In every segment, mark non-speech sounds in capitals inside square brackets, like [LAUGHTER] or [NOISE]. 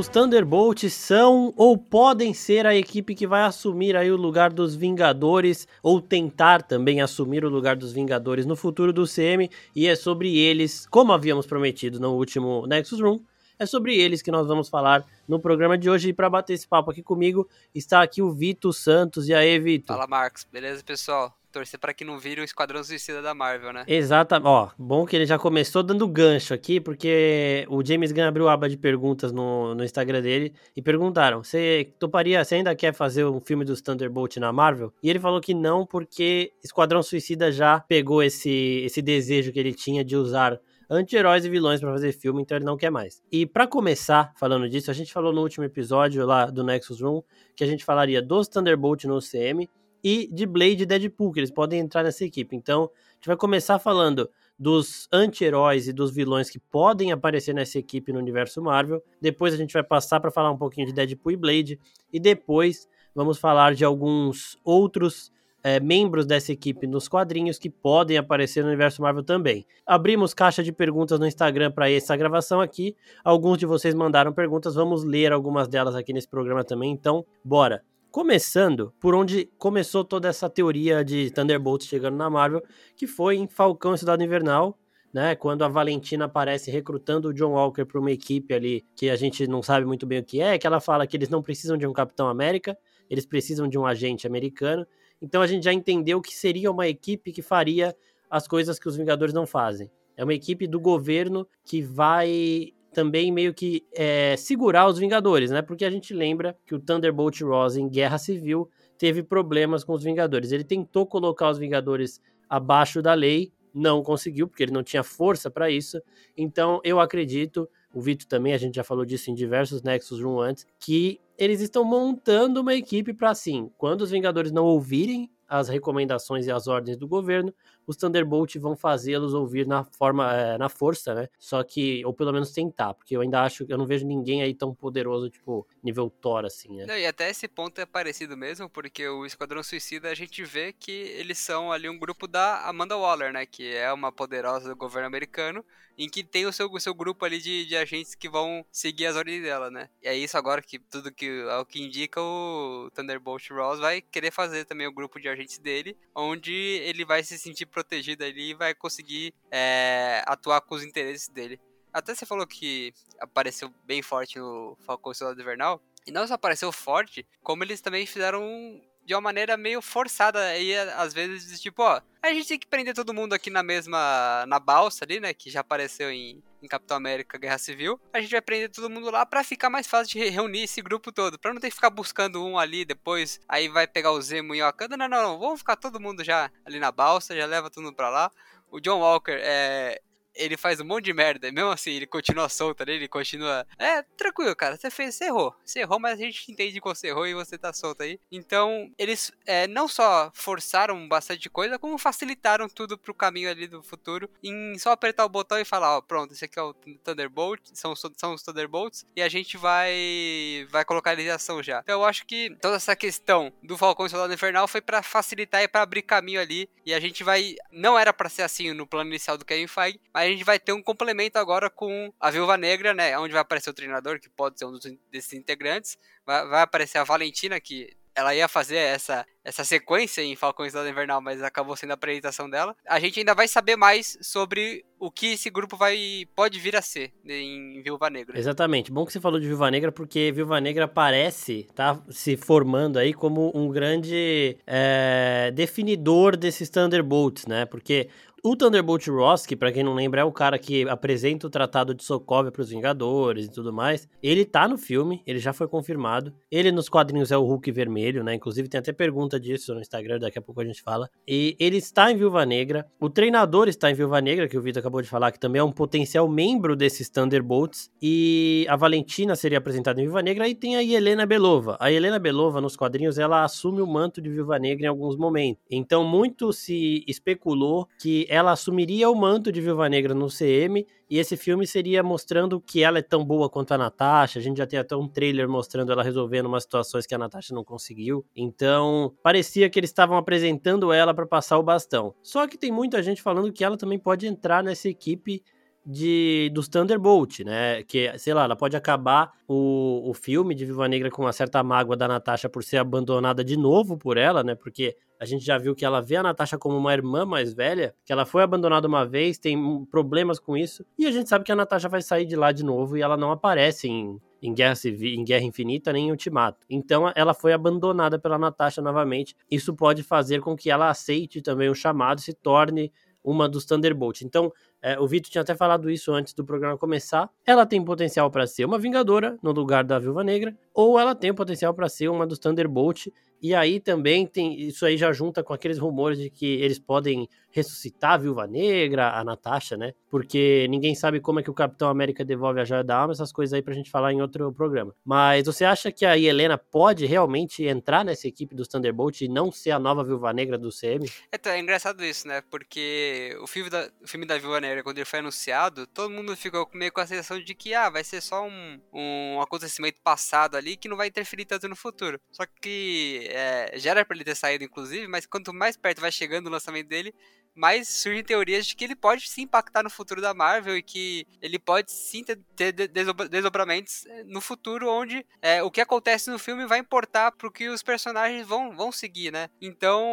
os Thunderbolts são ou podem ser a equipe que vai assumir aí o lugar dos Vingadores ou tentar também assumir o lugar dos Vingadores no futuro do CM e é sobre eles, como havíamos prometido no último Nexus Room, é sobre eles que nós vamos falar no programa de hoje. E para bater esse papo aqui comigo está aqui o Vitor Santos. E aí, Vitor? Fala, Marcos. Beleza, pessoal? Torcer para que não vire o Esquadrão Suicida da Marvel, né? Exato. Ó, bom que ele já começou dando gancho aqui, porque o James Gunn abriu aba de perguntas no, no Instagram dele e perguntaram: você toparia, você ainda quer fazer um filme dos Thunderbolt na Marvel? E ele falou que não, porque Esquadrão Suicida já pegou esse, esse desejo que ele tinha de usar anti-heróis e vilões para fazer filme, então ele não quer mais. E para começar falando disso, a gente falou no último episódio lá do Nexus Room que a gente falaria dos Thunderbolt no CM e de Blade e Deadpool, que eles podem entrar nessa equipe. Então, a gente vai começar falando dos anti-heróis e dos vilões que podem aparecer nessa equipe no universo Marvel. Depois a gente vai passar para falar um pouquinho de Deadpool e Blade. E depois vamos falar de alguns outros é, membros dessa equipe nos quadrinhos que podem aparecer no universo Marvel também. Abrimos caixa de perguntas no Instagram para essa gravação aqui. Alguns de vocês mandaram perguntas, vamos ler algumas delas aqui nesse programa também. Então, bora! Começando por onde começou toda essa teoria de Thunderbolts chegando na Marvel, que foi em Falcão e Cidade Invernal, né? Quando a Valentina aparece recrutando o John Walker para uma equipe ali que a gente não sabe muito bem o que é, que ela fala que eles não precisam de um Capitão América, eles precisam de um agente americano. Então a gente já entendeu que seria uma equipe que faria as coisas que os Vingadores não fazem. É uma equipe do governo que vai também meio que é, segurar os Vingadores, né? Porque a gente lembra que o Thunderbolt Ross em Guerra Civil teve problemas com os Vingadores. Ele tentou colocar os Vingadores abaixo da lei, não conseguiu, porque ele não tinha força para isso. Então eu acredito, o Vitor também, a gente já falou disso em diversos Nexus Room antes, que eles estão montando uma equipe para assim, quando os Vingadores não ouvirem as recomendações e as ordens do governo, os Thunderbolt vão fazê-los ouvir na forma, é, na força, né? Só que, ou pelo menos tentar, porque eu ainda acho que eu não vejo ninguém aí tão poderoso, tipo, nível Thor, assim, né? Não, e até esse ponto é parecido mesmo, porque o Esquadrão Suicida a gente vê que eles são ali um grupo da Amanda Waller, né? Que é uma poderosa do governo americano, em que tem o seu, o seu grupo ali de, de agentes que vão seguir as ordens dela, né? E é isso agora que tudo que, ao que indica o Thunderbolt Ross vai querer fazer também o grupo de agentes dele, onde ele vai se sentir protegido ali e vai conseguir é, atuar com os interesses dele. Até você falou que apareceu bem forte no Falcão Soldado Invernal. E não só apareceu forte, como eles também fizeram de uma maneira meio forçada aí, às vezes, tipo, ó, a gente tem que prender todo mundo aqui na mesma, na balsa ali, né, que já apareceu em, em Capitão América Guerra Civil, a gente vai prender todo mundo lá para ficar mais fácil de reunir esse grupo todo, para não ter que ficar buscando um ali depois, aí vai pegar o Zemo e o Wakanda, não, não, não, vamos ficar todo mundo já ali na balsa, já leva todo mundo pra lá. O John Walker é, ele faz um monte de merda, e mesmo assim ele continua solto ali, ele continua. É, tranquilo, cara, você fez, você errou. Você errou, mas a gente entende que você errou e você tá solto aí. Então, eles é, não só forçaram bastante coisa, como facilitaram tudo pro caminho ali do futuro, em só apertar o botão e falar: ó, pronto, esse aqui é o Thunderbolt, são, são os Thunderbolts, e a gente vai vai colocar eles em ação já. Então, eu acho que toda essa questão do Falcão e Soldado Infernal foi para facilitar e para abrir caminho ali, e a gente vai. Não era para ser assim no plano inicial do Kevin Feige, mas a gente vai ter um complemento agora com a Viúva Negra, né? Onde vai aparecer o treinador, que pode ser um dos, desses integrantes. Vai, vai aparecer a Valentina, que ela ia fazer essa, essa sequência em Falcão e Invernal, mas acabou sendo a apresentação dela. A gente ainda vai saber mais sobre o que esse grupo vai pode vir a ser em Viúva Negra. Exatamente. Bom que você falou de Viúva Negra, porque Viúva Negra parece tá se formando aí como um grande é, definidor desses Thunderbolts, né? Porque o Thunderbolt Ross, que pra quem não lembra é o cara que apresenta o Tratado de Sokovia pros Vingadores e tudo mais, ele tá no filme, ele já foi confirmado. Ele nos quadrinhos é o Hulk vermelho, né? Inclusive tem até pergunta disso no Instagram, daqui a pouco a gente fala. E ele está em Viúva Negra. O treinador está em Viúva Negra, que o Vitor acabou de falar, que também é um potencial membro desses Thunderbolts. E a Valentina seria apresentada em Viúva Negra. E tem a Helena Belova. A Helena Belova, nos quadrinhos, ela assume o manto de Viúva Negra em alguns momentos. Então, muito se especulou que ela assumiria o manto de Viúva Negra no CM e esse filme seria mostrando que ela é tão boa quanto a Natasha. A gente já tem até um trailer mostrando ela resolvendo umas situações que a Natasha não conseguiu. Então, parecia que eles estavam apresentando ela para passar o bastão. Só que tem muita gente falando que ela também pode entrar nessa equipe de dos Thunderbolt, né? Que, sei lá, ela pode acabar o, o filme de Viva Negra com uma certa mágoa da Natasha por ser abandonada de novo por ela, né? Porque a gente já viu que ela vê a Natasha como uma irmã mais velha, que ela foi abandonada uma vez, tem problemas com isso, e a gente sabe que a Natasha vai sair de lá de novo e ela não aparece em, em Guerra Civil, em Guerra Infinita, nem em Ultimato. Então ela foi abandonada pela Natasha novamente. Isso pode fazer com que ela aceite também o chamado e se torne uma dos Thunderbolt. Então, é, o Vitor tinha até falado isso antes do programa começar. Ela tem potencial para ser uma Vingadora no lugar da Viúva Negra, ou ela tem potencial para ser uma dos Thunderbolt e aí também tem. Isso aí já junta com aqueles rumores de que eles podem ressuscitar a Viúva Negra, a Natasha, né? Porque ninguém sabe como é que o Capitão América devolve a joia da alma, essas coisas aí pra gente falar em outro programa. Mas você acha que a Helena pode realmente entrar nessa equipe dos Thunderbolt e não ser a nova Viúva Negra do CM? É, é engraçado isso, né? Porque o filme da, o filme da Viúva Negra, quando ele foi anunciado, todo mundo ficou meio com a sensação de que, ah, vai ser só um, um acontecimento passado ali que não vai interferir tanto no futuro. Só que é, já era pra ele ter saído, inclusive, mas quanto mais perto vai chegando o lançamento dele, mais surgem teorias de que ele pode se impactar no futuro da Marvel e que ele pode sim ter, desdobramentos eh, no futuro onde é, o que acontece no filme vai importar pro que os personagens vão, vão seguir, né? Então,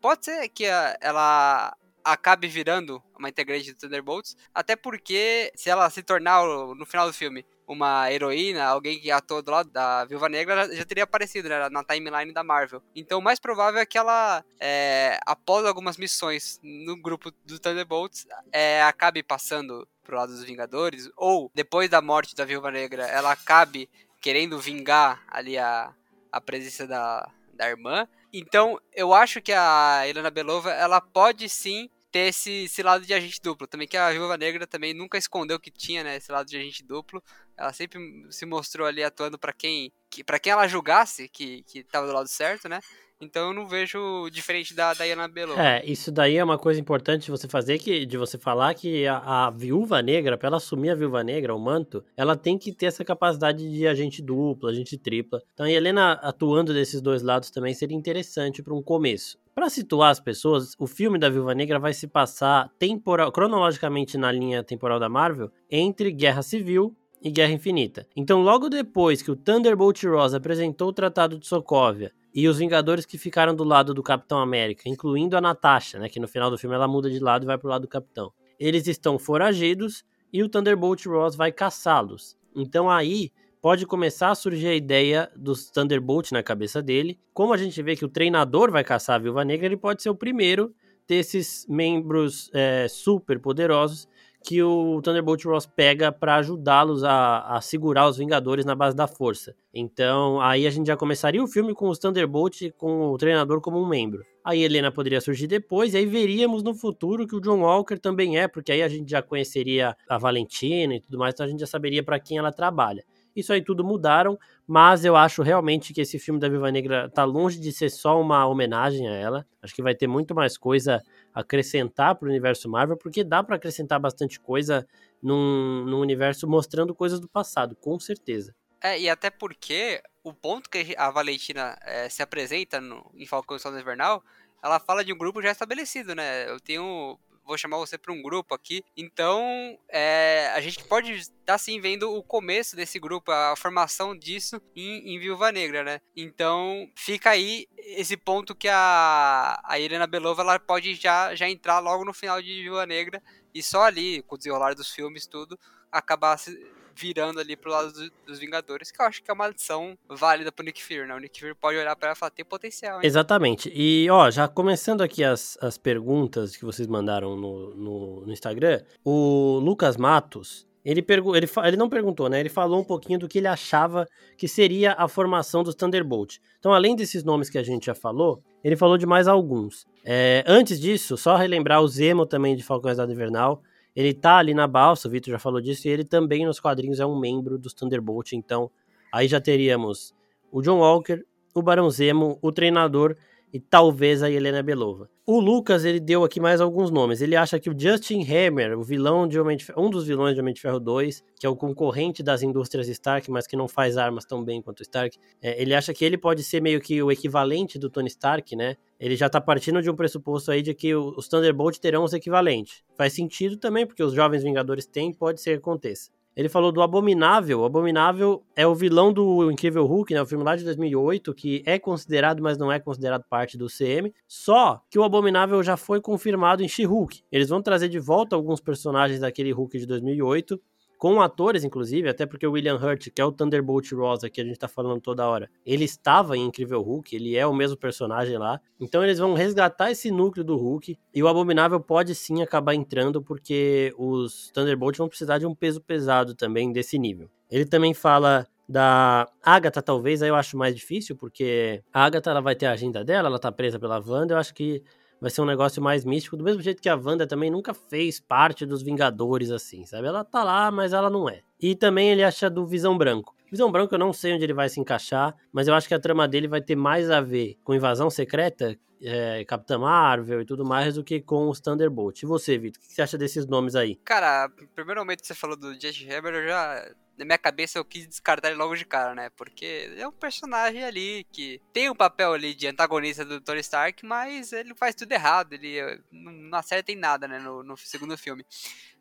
pode ser que a, ela acabe virando uma integrante do Thunderbolts, até porque se ela se tornar no final do filme uma heroína, alguém que atua do lado da Viúva Negra, já teria aparecido né, na timeline da Marvel. Então o mais provável é que ela, é, após algumas missões no grupo do Thunderbolts, é, acabe passando pro lado dos Vingadores, ou depois da morte da Viúva Negra, ela acabe querendo vingar ali a, a presença da, da irmã. Então, eu acho que a Helena Belova, ela pode sim ter esse, esse lado de agente duplo. Também que a Viúva Negra também nunca escondeu que tinha, né, esse lado de agente duplo. Ela sempre se mostrou ali atuando para quem, que, para quem ela julgasse que que tava do lado certo, né? Então eu não vejo diferente da Diana Belova. É, isso daí é uma coisa importante de você fazer, que, de você falar que a, a viúva negra, para ela assumir a viúva negra, o manto, ela tem que ter essa capacidade de agente dupla, agente tripla. Então a Helena atuando desses dois lados também seria interessante para um começo. Para situar as pessoas, o filme da Viúva Negra vai se passar temporal, cronologicamente na linha temporal da Marvel entre Guerra Civil e Guerra Infinita. Então, logo depois que o Thunderbolt Ross apresentou o Tratado de Sokovia e os Vingadores que ficaram do lado do Capitão América, incluindo a Natasha, né, que no final do filme ela muda de lado e vai pro lado do Capitão. Eles estão foragidos e o Thunderbolt Ross vai caçá-los. Então aí pode começar a surgir a ideia dos Thunderbolt na cabeça dele. Como a gente vê que o treinador vai caçar a Viúva Negra, ele pode ser o primeiro desses membros é, super poderosos que o Thunderbolt Ross pega para ajudá-los a, a, segurar os Vingadores na base da força. Então, aí a gente já começaria o filme com os Thunderbolt com o treinador como um membro. Aí Helena poderia surgir depois, e aí veríamos no futuro que o John Walker também é, porque aí a gente já conheceria a Valentina e tudo mais, então a gente já saberia para quem ela trabalha. Isso aí tudo mudaram, mas eu acho realmente que esse filme da Viva Negra tá longe de ser só uma homenagem a ela. Acho que vai ter muito mais coisa a acrescentar pro universo Marvel, porque dá para acrescentar bastante coisa num, num universo mostrando coisas do passado, com certeza. É, e até porque o ponto que a Valentina é, se apresenta no, em Falcão Soldado Invernal, ela fala de um grupo já estabelecido, né? Eu tenho vou chamar você para um grupo aqui. Então, é, a gente pode estar tá, sim vendo o começo desse grupo, a formação disso em, em Viúva Negra, né? Então, fica aí esse ponto que a, a Irena Belova ela pode já, já entrar logo no final de Viúva Negra e só ali, com o desenrolar dos filmes, tudo, acabar se virando ali pro lado do, dos Vingadores, que eu acho que é uma adição válida pro Nick Fury, né? O Nick Fury pode olhar para ela e falar, tem potencial, hein? Exatamente. E, ó, já começando aqui as, as perguntas que vocês mandaram no, no, no Instagram, o Lucas Matos, ele, ele, ele não perguntou, né? Ele falou um pouquinho do que ele achava que seria a formação dos Thunderbolt. Então, além desses nomes que a gente já falou, ele falou de mais alguns. É, antes disso, só relembrar o Zemo também de Falcões da Invernal. Ele tá ali na balsa, o Victor já falou disso, e ele também nos quadrinhos é um membro dos Thunderbolt, então aí já teríamos o John Walker, o Barão Zemo, o treinador e talvez a Helena Belova. O Lucas, ele deu aqui mais alguns nomes. Ele acha que o Justin Hammer, o vilão de Homem de Ferro, um dos vilões de Homem de Ferro 2, que é o concorrente das indústrias Stark, mas que não faz armas tão bem quanto o Stark, é, ele acha que ele pode ser meio que o equivalente do Tony Stark, né? Ele já tá partindo de um pressuposto aí de que os Thunderbolt terão os equivalentes. Faz sentido também, porque os Jovens Vingadores têm, pode ser que aconteça. Ele falou do Abominável. O Abominável é o vilão do Incrível Hulk, né? O filme lá de 2008, que é considerado, mas não é considerado parte do CM. Só que o Abominável já foi confirmado em She-Hulk. Eles vão trazer de volta alguns personagens daquele Hulk de 2008 com atores, inclusive, até porque o William Hurt, que é o Thunderbolt Rosa que a gente tá falando toda hora, ele estava em Incrível Hulk, ele é o mesmo personagem lá. Então eles vão resgatar esse núcleo do Hulk e o Abominável pode sim acabar entrando porque os Thunderbolts vão precisar de um peso pesado também desse nível. Ele também fala da Agatha, talvez, aí eu acho mais difícil, porque a Agatha ela vai ter a agenda dela, ela tá presa pela Wanda, eu acho que vai ser um negócio mais místico, do mesmo jeito que a Wanda também nunca fez parte dos Vingadores, assim, sabe? Ela tá lá, mas ela não é. E também ele acha do Visão Branco. Visão Branco eu não sei onde ele vai se encaixar, mas eu acho que a trama dele vai ter mais a ver com Invasão Secreta, é, Capitã Marvel e tudo mais, do que com os Thunderbolt. E você, Vitor, o que você acha desses nomes aí? Cara, primeiramente você falou do Jet Hammer, eu já na minha cabeça eu quis descartar ele logo de cara, né? Porque é um personagem ali que tem um papel ali de antagonista do Tony Stark, mas ele faz tudo errado, ele eh, não acerta em nada, né? No, no segundo filme.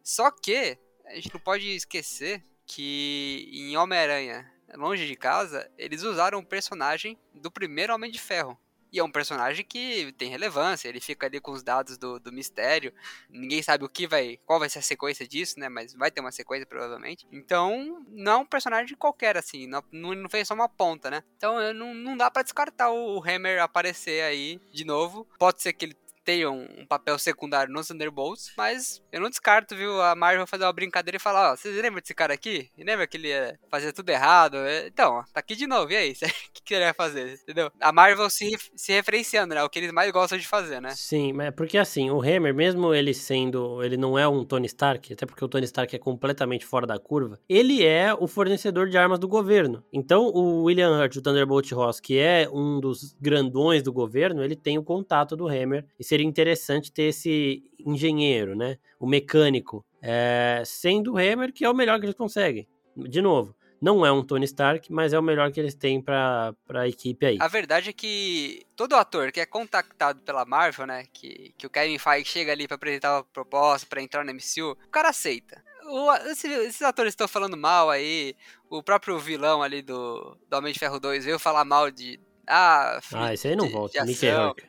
Só que a gente não pode esquecer que em Homem-Aranha, longe de casa, eles usaram o personagem do primeiro Homem de Ferro. E é um personagem que tem relevância, ele fica ali com os dados do, do mistério. Ninguém sabe o que vai. qual vai ser a sequência disso, né? Mas vai ter uma sequência, provavelmente. Então, não é um personagem qualquer, assim. Não, não fez só uma ponta, né? Então não, não dá para descartar o, o Hammer aparecer aí de novo. Pode ser que ele tenham um papel secundário nos Thunderbolts, mas eu não descarto, viu? A Marvel fazer uma brincadeira e falar, ó, vocês lembram desse cara aqui? Lembra que ele ia fazer tudo errado? É, então, ó, tá aqui de novo, e aí? [LAUGHS] O que, que ele vai fazer? Entendeu? A Marvel se, se referenciando, né? O que eles mais gostam de fazer, né? Sim, mas é porque assim, o Hammer, mesmo ele sendo, ele não é um Tony Stark, até porque o Tony Stark é completamente fora da curva, ele é o fornecedor de armas do governo. Então, o William Hurt, o Thunderbolt Ross, que é um dos grandões do governo, ele tem o contato do Hammer e seria interessante ter esse engenheiro, né? O mecânico, é, sendo o Hammer, que é o melhor que eles conseguem. De novo, não é um Tony Stark, mas é o melhor que eles têm pra, pra equipe aí. A verdade é que todo ator que é contactado pela Marvel, né, que, que o Kevin Feige chega ali para apresentar uma proposta para entrar no MCU, o cara aceita. O, esses, esses atores estão falando mal aí, o próprio vilão ali do, do Homem de Ferro 2 veio falar mal de, ah, ah, esse aí não volta.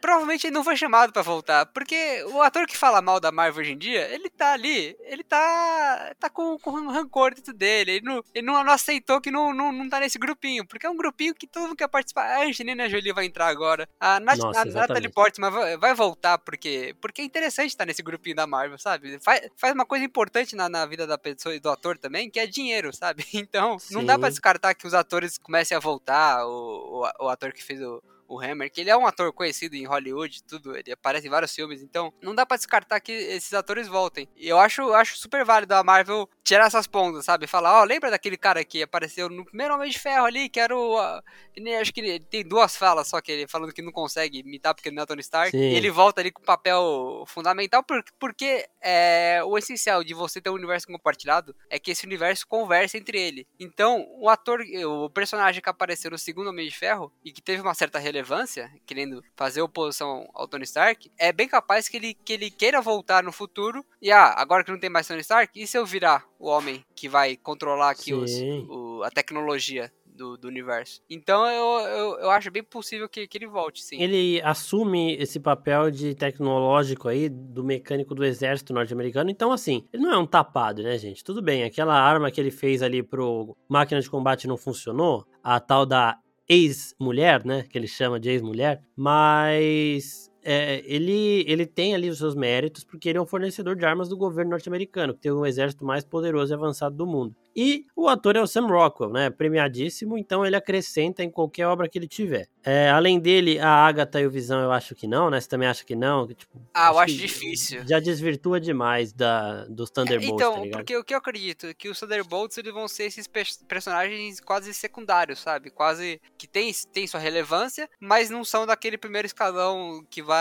Provavelmente ele não foi chamado para voltar, porque o ator que fala mal da Marvel hoje em dia, ele tá ali, ele tá tá com, com rancor dentro dele, ele não, ele não, não aceitou que não, não, não tá nesse grupinho, porque é um grupinho que todo mundo quer participar. A Angelina Jolie vai entrar agora, a, Nat, Nossa, a Natalie Portman vai, vai, voltar, porque, porque é interessante estar nesse grupinho da Marvel, sabe? Faz, faz uma coisa importante na, na vida da pessoa e do ator também, que é dinheiro, sabe? [LAUGHS] Então, Sim. não dá para descartar que os atores comecem a voltar, o, o, o ator que fez o, o Hammer, que ele é um ator conhecido em Hollywood, tudo, ele aparece em vários filmes, então não dá para descartar que esses atores voltem. E eu acho, acho super válido a Marvel tirar essas pontas, sabe? Falar, ó, oh, lembra daquele cara que apareceu no primeiro Homem de Ferro ali, que era o. Uh, acho que ele tem duas falas só que ele falando que não consegue imitar porque ele não é Tony Stark. Sim. E ele volta ali com um papel fundamental, porque, porque é, o essencial de você ter um universo compartilhado é que esse universo converse entre ele. Então, o ator, o personagem que apareceu no segundo Homem de Ferro e que teve uma certa relevância, querendo fazer oposição ao Tony Stark, é bem capaz que ele, que ele queira voltar no futuro e, ah, agora que não tem mais Tony Stark, e se eu virar o homem que vai controlar aqui os, o, a tecnologia do, do, universo. Então eu, eu, eu, acho bem possível que, que ele volte, sim. Ele assume esse papel de tecnológico aí, do mecânico do exército norte-americano. Então, assim, ele não é um tapado, né, gente? Tudo bem, aquela arma que ele fez ali pro máquina de combate não funcionou, a tal da ex-mulher, né? Que ele chama de ex-mulher, mas é, ele, ele tem ali os seus méritos porque ele é um fornecedor de armas do governo norte-americano, que tem o exército mais poderoso e avançado do mundo. E o ator é o Sam Rockwell, né? Premiadíssimo, então ele acrescenta em qualquer obra que ele tiver. É, além dele, a Agatha e o Visão eu acho que não, né? Você também acha que não? Tipo, ah, acho eu acho difícil. Já desvirtua demais da, dos Thunderbolts, é, Então, tá porque o que eu acredito é que os Thunderbolts eles vão ser esses personagens quase secundários, sabe? Quase que tem, tem sua relevância, mas não são daquele primeiro escalão que vai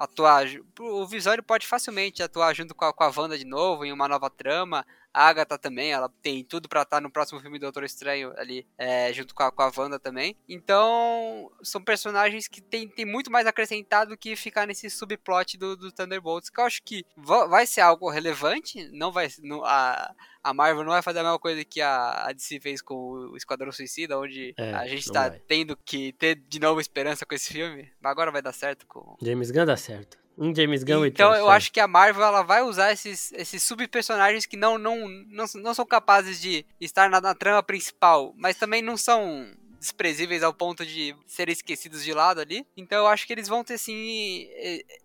atuar. O Visório pode facilmente atuar junto com a, com a Wanda de novo em uma nova trama. A Agatha também, ela tem tudo para estar tá no próximo filme do Doutor Estranho ali, é, junto com a, com a Wanda também. Então, são personagens que tem, tem muito mais acrescentado que ficar nesse subplot do, do Thunderbolts, que eu acho que vai ser algo relevante, não vai... Não, a, a Marvel não vai fazer a mesma coisa que a, a DC fez com o Esquadrão Suicida, onde é, a gente tá vai. tendo que ter de novo esperança com esse filme. Mas agora vai dar certo com. James Gunn dá certo. Um James Gunn Então eu acho que a Marvel ela vai usar esses, esses sub-personagens que não, não, não, não são capazes de estar na, na trama principal, mas também não são desprezíveis ao ponto de serem esquecidos de lado ali. Então eu acho que eles vão ter, sim,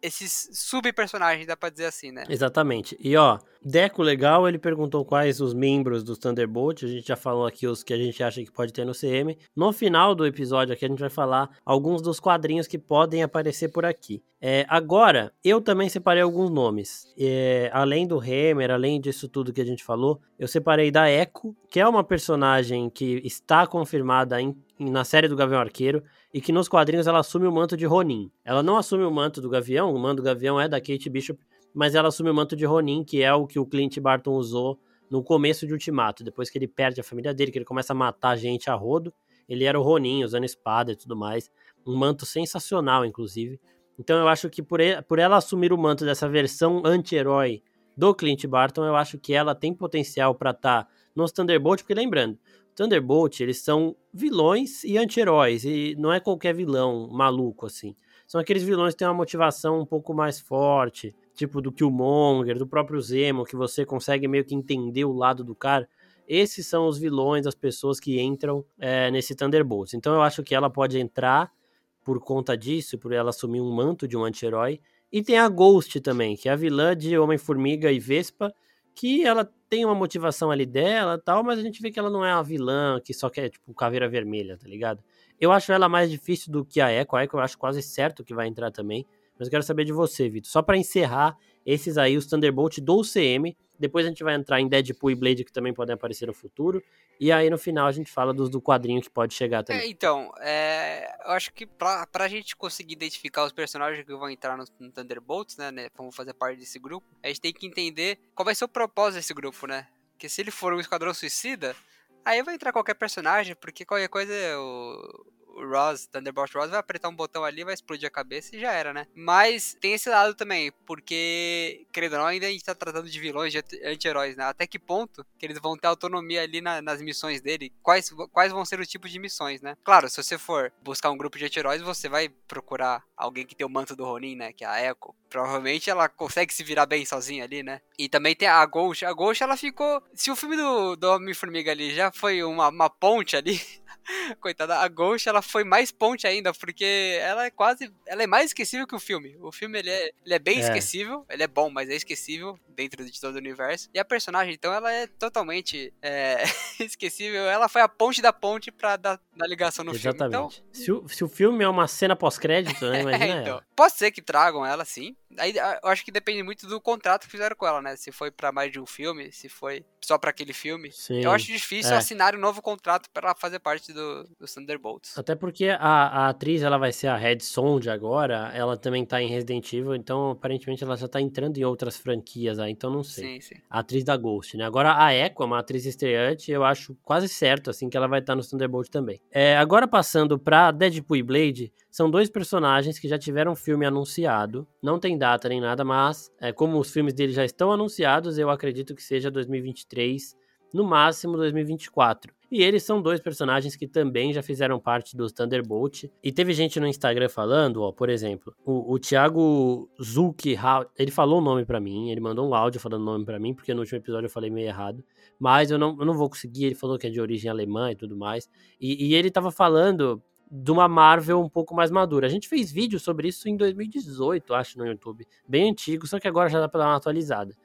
esses sub-personagens, dá pra dizer assim, né? Exatamente. E ó, Deco legal, ele perguntou quais os membros dos Thunderbolt. A gente já falou aqui os que a gente acha que pode ter no CM. No final do episódio aqui, a gente vai falar alguns dos quadrinhos que podem aparecer por aqui. É, agora, eu também separei alguns nomes. É, além do Hammer, além disso tudo que a gente falou, eu separei da Echo, que é uma personagem que está confirmada em, na série do Gavião Arqueiro e que nos quadrinhos ela assume o manto de Ronin. Ela não assume o manto do Gavião, o manto do Gavião é da Kate Bishop, mas ela assume o manto de Ronin, que é o que o Clint Barton usou no começo de Ultimato, depois que ele perde a família dele, que ele começa a matar gente a rodo. Ele era o Ronin, usando espada e tudo mais. Um manto sensacional, inclusive. Então eu acho que por, ele, por ela assumir o manto dessa versão anti-herói do Clint Barton, eu acho que ela tem potencial para estar tá nos Thunderbolt, porque lembrando, Thunderbolt, eles são vilões e anti-heróis, e não é qualquer vilão maluco assim. São aqueles vilões que têm uma motivação um pouco mais forte, tipo do Killmonger, do próprio Zemo, que você consegue meio que entender o lado do cara. Esses são os vilões, as pessoas que entram é, nesse Thunderbolts. Então eu acho que ela pode entrar por conta disso, por ela assumir um manto de um anti-herói. E tem a Ghost também, que é a vilã de Homem-Formiga e Vespa, que ela tem uma motivação ali dela tal, mas a gente vê que ela não é uma vilã que só quer, tipo, caveira vermelha, tá ligado? Eu acho ela mais difícil do que a Echo. A Echo eu acho quase certo que vai entrar também. Mas eu quero saber de você, Vitor. Só para encerrar, esses aí, os Thunderbolt do UCM. Depois a gente vai entrar em Deadpool e Blade, que também podem aparecer no futuro. E aí no final a gente fala dos do quadrinho que pode chegar também. É, então, é, eu acho que pra, pra gente conseguir identificar os personagens que vão entrar no, no Thunderbolts, né, né, vão fazer parte desse grupo, a gente tem que entender qual vai ser o propósito desse grupo, né? Porque se ele for um Esquadrão Suicida, aí vai entrar qualquer personagem, porque qualquer coisa o Ross, Thunderbolt Ross, vai apertar um botão ali, vai explodir a cabeça e já era, né? Mas tem esse lado também, porque, querendo ou não, ainda a gente tá tratando de vilões, de anti-heróis, né? Até que ponto que eles vão ter autonomia ali na, nas missões dele? Quais, quais vão ser o tipo de missões, né? Claro, se você for buscar um grupo de anti-heróis, você vai procurar alguém que tem o manto do Ronin, né? Que é a Echo. Provavelmente ela consegue se virar bem sozinha ali, né? E também tem a Ghost. A Ghost, ela ficou... Se o filme do, do Homem-Formiga ali já foi uma, uma ponte ali... [LAUGHS] [LAUGHS] Coitada, a Ghost, ela foi mais ponte ainda, porque ela é quase. Ela é mais esquecível que o filme. O filme ele é, ele é bem é. esquecível, ele é bom, mas é esquecível dentro de todo o universo. E a personagem, então, ela é totalmente é, [LAUGHS] esquecível. Ela foi a ponte da ponte pra dar, dar ligação no Exatamente. filme. Então, se, o, se o filme é uma cena pós-crédito, né? [LAUGHS] Imagina é, então, Pode ser que tragam ela, sim. Aí eu acho que depende muito do contrato que fizeram com ela, né? Se foi para mais de um filme, se foi só para aquele filme. Sim, eu acho difícil é. assinar um novo contrato para ela fazer parte do, do Thunderbolts. Até porque a, a, atriz, ela vai ser a Red Sonde agora, ela também tá em Resident Evil, então aparentemente ela já tá entrando em outras franquias aí, então não sei. Sim, sim. A atriz da Ghost, né? Agora a Echo, uma atriz estreante, eu acho quase certo, assim, que ela vai estar tá no Thunderbolt também. É, agora passando pra Deadpool e Blade, são dois personagens que já tiveram filme anunciado, não tem data nem nada, mas é, como os filmes dele já estão anunciados, eu acredito que seja 2023, no máximo 2024. E eles são dois personagens que também já fizeram parte dos Thunderbolt. E teve gente no Instagram falando, ó, por exemplo, o, o Thiago Zuki, ele falou o nome para mim, ele mandou um áudio falando o nome para mim, porque no último episódio eu falei meio errado. Mas eu não, eu não vou conseguir, ele falou que é de origem alemã e tudo mais. E, e ele tava falando de uma Marvel um pouco mais madura. A gente fez vídeo sobre isso em 2018, acho, no YouTube. Bem antigo, só que agora já dá pra dar uma atualizada.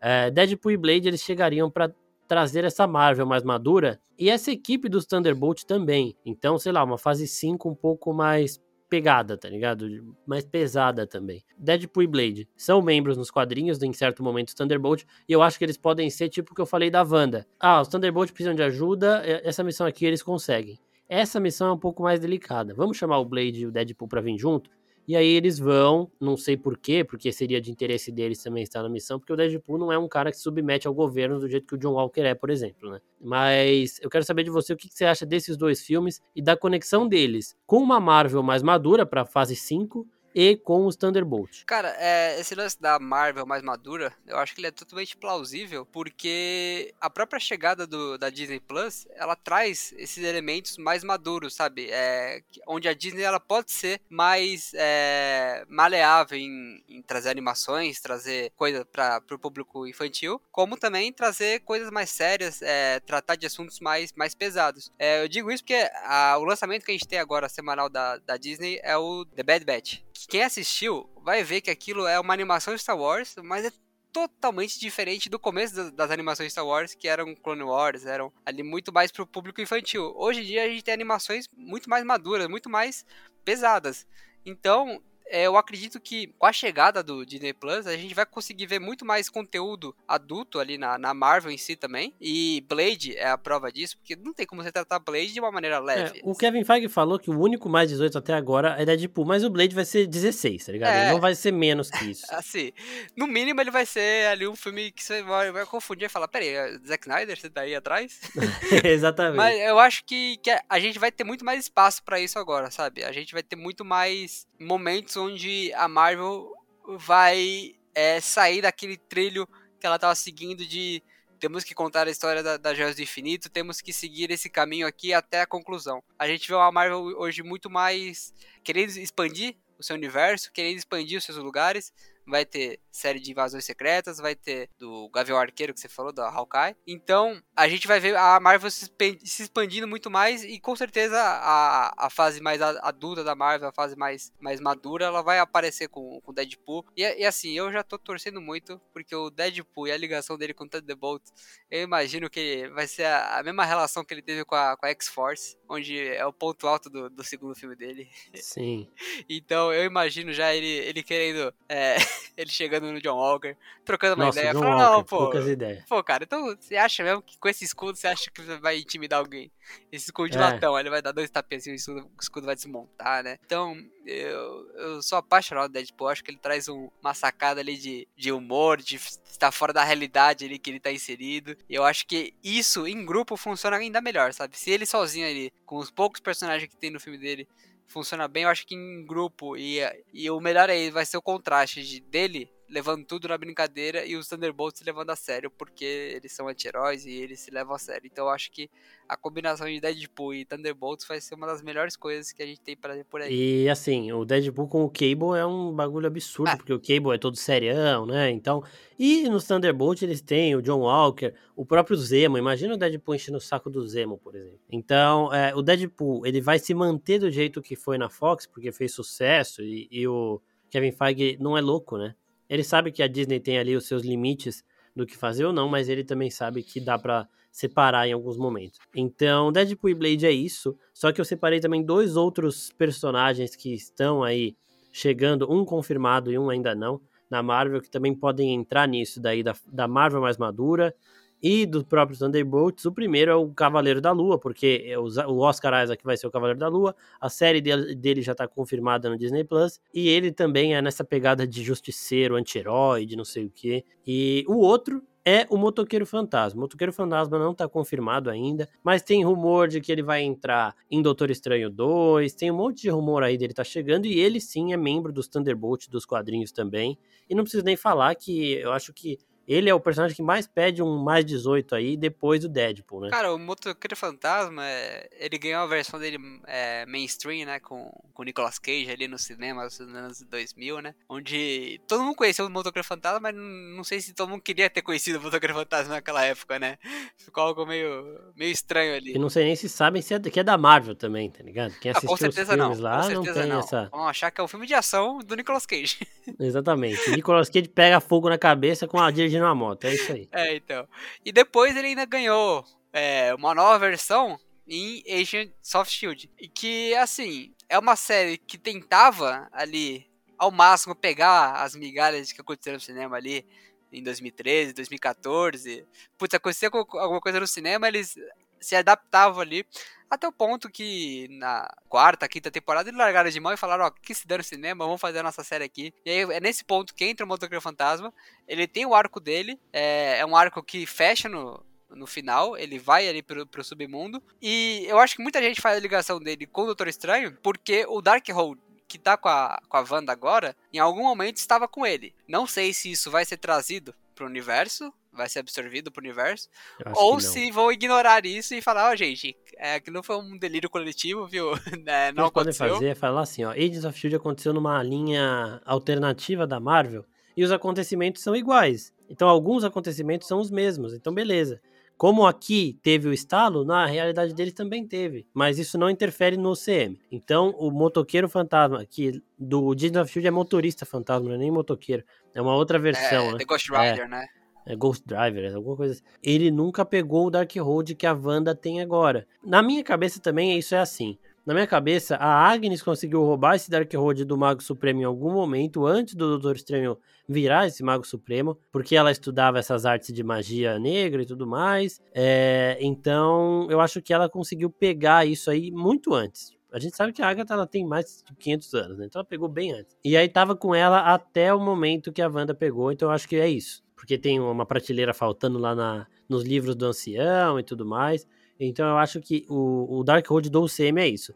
É, Deadpool e Blade, eles chegariam para trazer essa Marvel mais madura e essa equipe dos Thunderbolt também. Então, sei lá, uma fase 5 um pouco mais pegada, tá ligado? Mais pesada também. Deadpool e Blade são membros nos quadrinhos, em certo momento, Thunderbolt, e eu acho que eles podem ser tipo o que eu falei da Wanda. Ah, os Thunderbolt precisam de ajuda, essa missão aqui eles conseguem. Essa missão é um pouco mais delicada. Vamos chamar o Blade e o Deadpool para vir junto? E aí eles vão, não sei porquê, porque seria de interesse deles também estar na missão, porque o Deadpool não é um cara que se submete ao governo do jeito que o John Walker é, por exemplo, né? Mas eu quero saber de você o que você acha desses dois filmes e da conexão deles com uma Marvel mais madura para fase 5 e com os Thunderbolts. Cara, é, esse lance da Marvel mais madura, eu acho que ele é totalmente plausível, porque a própria chegada do, da Disney Plus, ela traz esses elementos mais maduros, sabe? É, onde a Disney ela pode ser mais é, maleável em, em, trazer animações, trazer coisa para o público infantil, como também trazer coisas mais sérias, é, tratar de assuntos mais, mais pesados. É, eu digo isso porque a, o lançamento que a gente tem agora, semanal da, da Disney, é o The Bad Batch quem assistiu vai ver que aquilo é uma animação Star Wars, mas é totalmente diferente do começo das animações Star Wars, que eram Clone Wars, eram ali muito mais pro público infantil. Hoje em dia a gente tem animações muito mais maduras, muito mais pesadas. Então, eu acredito que com a chegada do Disney Plus, a gente vai conseguir ver muito mais conteúdo adulto ali na, na Marvel em si também. E Blade é a prova disso, porque não tem como você tratar Blade de uma maneira leve. É, o Kevin Feige falou que o único mais 18 até agora é Deadpool, mas o Blade vai ser 16, tá ligado? É, ele não vai ser menos que [LAUGHS] isso. assim, no mínimo ele vai ser ali um filme que você vai, vai confundir e falar, peraí, é Zack Snyder, você tá aí atrás? [LAUGHS] Exatamente. Mas eu acho que, que a gente vai ter muito mais espaço para isso agora, sabe? A gente vai ter muito mais momentos onde a Marvel vai é, sair daquele trilho que ela estava seguindo de temos que contar a história da, da Joias do Infinito, temos que seguir esse caminho aqui até a conclusão. A gente vê uma Marvel hoje muito mais querendo expandir o seu universo, querendo expandir os seus lugares, vai ter série de invasões secretas, vai ter do Gavião Arqueiro que você falou, da Hawkeye. Então, a gente vai ver a Marvel se expandindo muito mais e com certeza a, a fase mais adulta da Marvel, a fase mais, mais madura, ela vai aparecer com o Deadpool. E, e, assim, eu já tô torcendo muito, porque o Deadpool e a ligação dele com o Thunderbolt, eu imagino que vai ser a, a mesma relação que ele teve com a, com a X-Force, onde é o ponto alto do, do segundo filme dele. Sim. [LAUGHS] então, eu imagino já ele, ele querendo... É, [LAUGHS] ele chegando no John Walker, trocando uma Nossa, ideia. John Walker, não, pô. Poucas ideias. Pô, cara, então você acha mesmo que com esse escudo você acha que vai intimidar alguém? Esse escudo de É. latão, ele vai dar dois tapezinhos e o escudo, o escudo vai desmontar, né? Então, eu, eu sou apaixonado do Deadpool. Acho que ele traz um- uma sacada ali de, de humor, de estar fora da realidade ali que ele tá inserido. E eu acho que isso em grupo funciona ainda melhor, sabe? Se ele sozinho ali, com os poucos personagens que tem no filme dele, funciona bem, eu acho que em grupo. E, e o melhor aí vai ser o contraste de, dele levando tudo na brincadeira e os Thunderbolts levando a sério, porque eles são anti-heróis e eles se levam a sério. Então eu acho que a combinação de Deadpool e Thunderbolts vai ser uma das melhores coisas que a gente tem pra ver por aí. E assim, o Deadpool com o Cable é um bagulho absurdo, Ah. porque o Cable é todo serião, né? Então. E nos Thunderbolt eles têm o John Walker, o próprio Zemo. Imagina o Deadpool enchendo o saco do Zemo, por exemplo. Então, é, o Deadpool ele vai se manter do jeito que foi na Fox, porque fez sucesso, e, e o Kevin Feige não é louco, né? Ele sabe que a Disney tem ali os seus limites do que fazer ou não, mas ele também sabe que dá pra separar em alguns momentos. Então, Deadpool e Blade é isso. Só que eu separei também dois outros personagens que estão aí chegando, um confirmado e um ainda não, na Marvel, que também podem entrar nisso daí da, da Marvel mais madura e do próprio Thunderbolts. O primeiro é o Cavaleiro da Lua, porque é o Oscar Isaac vai ser o Cavaleiro da Lua, a série dele, já tá confirmada no Disney Plus, e ele também é nessa pegada de justiceiro, anti-herói, de não sei o quê. E o outro é o Motoqueiro Fantasma. O Motoqueiro Fantasma não tá confirmado ainda, mas tem rumor de que ele vai entrar em Doutor Estranho 2, tem um monte de rumor aí dele tá chegando, e ele sim é membro dos Thunderbolts dos quadrinhos também. E não preciso nem falar que eu acho que ele é o personagem que mais pede um mais 18 aí, depois do Deadpool, né? Cara, o Motoqueiro Fantasma, é, ele ganhou a versão dele é, mainstream, né, com com o Nicolas Cage ali no cinema nos anos 2000, né, onde todo mundo conheceu o Motoqueiro Fantasma, mas não sei se todo mundo queria ter conhecido o Motoqueiro Fantasma naquela época, né, ficou algo meio, meio estranho ali. E não sei nem se sabem se é, que é da Marvel também, tá ligado? Quem Ah, assistiu com os certeza não, filmes com lá não certeza tem não. essa... Vão achar que é um filme de ação do Nicolas Cage. Exatamente. Nicolas Cage pega fogo na cabeça com a [LAUGHS] dirigindo uma moto, é isso aí. [LAUGHS] É, então. E depois ele ainda ganhou é, uma nova versão em Agent Soft Shield. E que, assim, é uma série que tentava ali, ao máximo, pegar as migalhas que aconteceram no cinema ali em 2013, 2014. Putz, acontecia co- alguma coisa no cinema, eles se adaptavam ali. Até o ponto que na quarta, quinta temporada eles largaram de mão e falaram, ó, que se no cinema, vamos fazer a nossa série aqui. E aí é nesse ponto que entra o Motoqueiro Fantasma. Ele tem o arco dele, é, é um arco que fecha no, no final, ele vai ali pro, pro submundo. E eu acho que muita gente faz a ligação dele com o Doutor Estranho, porque o Darkhold que tá com a, com a Wanda agora, em algum momento estava com ele. Não sei se isso vai ser trazido pro universo, vai ser absorvido pro universo, ou se vão ignorar isso e falar, ó, oh, gente, é, aquilo foi um delírio coletivo, viu? [LAUGHS] É, não o que podem fazer é falar assim, ó, Agents of S.H.I.E.L.D. aconteceu numa linha alternativa da Marvel, e os acontecimentos são iguais. Então, alguns acontecimentos são os mesmos, então beleza. Como aqui teve o estalo, na realidade deles também teve, mas isso não interfere no CM. Então, o motoqueiro fantasma, que do Disney of Shield é motorista fantasma, não é nem motoqueiro, é uma outra versão. É, né? The Ghost Rider, é. né? É Ghost Driver, alguma coisa assim. Ele nunca pegou o Darkhold que a Wanda tem agora. Na minha cabeça também isso é assim. Na minha cabeça, a Agnes conseguiu roubar esse Darkhold do Mago Supremo em algum momento, antes do Doutor Estranho virar esse Mago Supremo, porque ela estudava essas artes de magia negra e tudo mais. É, então, eu acho que ela conseguiu pegar isso aí muito antes. A gente sabe que a Agatha ela tem mais de 500 anos, né? Então ela pegou bem antes. E aí tava com ela até o momento que a Wanda pegou, então eu acho que é isso. Porque tem uma prateleira faltando lá na, nos livros do ancião e tudo mais. Então eu acho que o, o Darkhold do UCM é isso.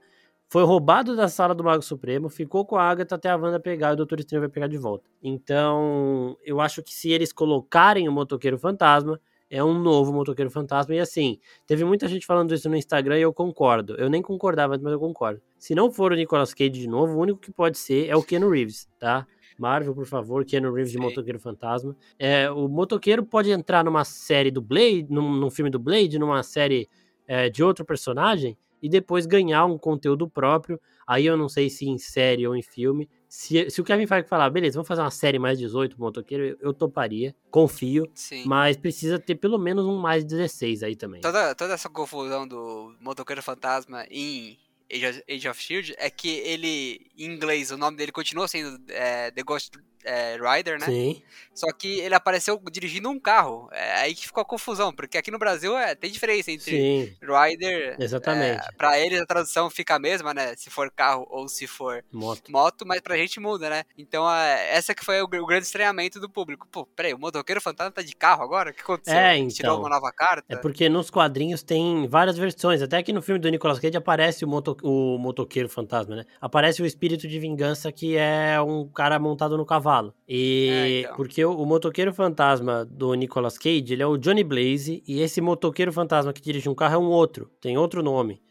Foi roubado da sala do Mago Supremo, ficou com a Agatha até a Wanda pegar e o Doutor Estranho vai pegar de volta. Então, eu acho que se eles colocarem o Motoqueiro Fantasma, é um novo Motoqueiro Fantasma. E assim, teve muita gente falando isso no Instagram e eu concordo. Eu nem concordava, mas eu concordo. Se não for o Nicolas Cage de novo, o único que pode ser é o Ken Reeves, tá? Marvel, por favor, Keanu Reeves de Motoqueiro Fantasma. É, o Motoqueiro pode entrar numa série do Blade, num, num filme do Blade, numa série é, de outro personagem e depois ganhar um conteúdo próprio. Aí eu não sei se em série ou em filme. Se, se o Kevin Feige falar, beleza, vamos fazer uma série mais 18 motoqueiro, eu, eu toparia, confio. Sim. Mas precisa ter pelo menos um mais 16 aí também. Toda, toda essa confusão do motoqueiro fantasma em Age of Shield é que ele, em inglês, o nome dele continua sendo é, The Ghost é, Rider, né? Sim. Só que ele apareceu dirigindo um carro. É aí que ficou a confusão, porque aqui no Brasil é, tem diferença entre Sim. Rider. Exatamente. É, pra eles a tradução fica a mesma, né? Se for carro ou se for moto, moto mas pra gente muda, né? Então é, essa que foi o, o, grande estranhamento do público. Pô, peraí, o motoqueiro fantasma tá de carro agora? O que aconteceu? É, então, Tirou uma nova carta? É porque nos quadrinhos tem várias versões. Até que no filme do Nicolas Cage aparece o, moto, o motoqueiro fantasma, né? Aparece o espírito de vingança que é um cara montado no cavalo. E é, então. porque o, o, motoqueiro fantasma do Nicolas Cage, ele é o Johnny Blaze, e esse motoqueiro fantasma que dirige um carro é um outro, tem outro nome,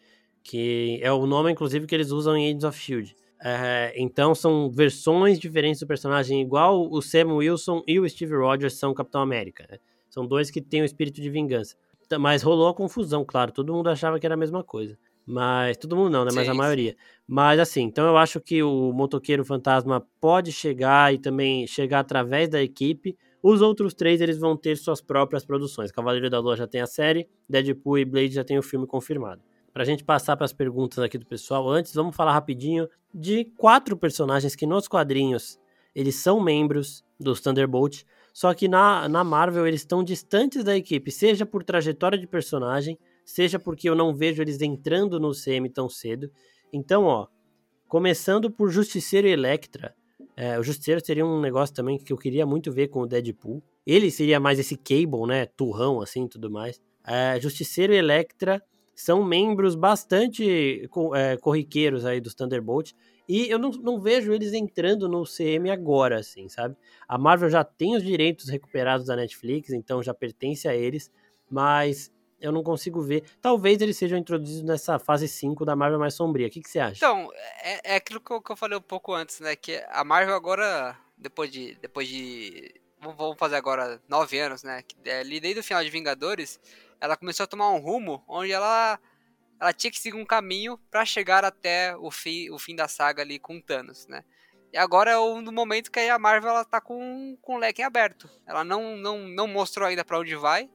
que é o nome, inclusive, que eles usam em Agents of S.H.I.E.L.D. É, então são versões diferentes do personagem, igual o Sam Wilson e o Steve Rogers são Capitão América. Né? São dois que têm o espírito de vingança. Mas rolou a confusão, claro, todo mundo achava que era a mesma coisa. Mas todo mundo não, né? Mas sim, a maioria. Sim. Mas assim, então eu acho que o motoqueiro fantasma pode chegar e também chegar através da equipe. Os outros três eles vão ter suas próprias produções. Cavaleiro da Lua já tem a série, Deadpool e Blade já tem o filme confirmado. Pra gente passar para as perguntas aqui do pessoal, antes vamos falar rapidinho de quatro personagens que nos quadrinhos eles são membros dos Thunderbolt, só que na, na Marvel eles estão distantes da equipe, seja por trajetória de personagem, seja porque eu não vejo eles entrando no CM tão cedo. Então, ó, começando por Justiceiro e Electra. É, o Justiceiro seria um negócio também que eu queria muito ver com o Deadpool. Ele seria mais esse Cable, né? Turrão, assim, tudo mais. É, Justiceiro e Electra são membros bastante é, corriqueiros aí dos Thunderbolt. E eu não, não, vejo eles entrando no CM agora, assim, sabe? A Marvel já tem os direitos recuperados da Netflix, então já pertence a eles. Mas eu não consigo ver. Talvez eles sejam introduzidos nessa fase 5 da Marvel mais sombria. O que, que você acha? Então, é, é aquilo que eu, que eu, falei um pouco antes, né? Que a Marvel agora, depois de. Depois de. Vamos fazer agora nove anos, né? É, ali desde o final de Vingadores, ela começou a tomar um rumo onde ela. Ela tinha que seguir um caminho para chegar até o fim, o fim da saga ali com Thanos, né? E agora é o momento que a Marvel ela tá com, com o leque aberto. Ela não, não, não mostrou ainda para onde vai,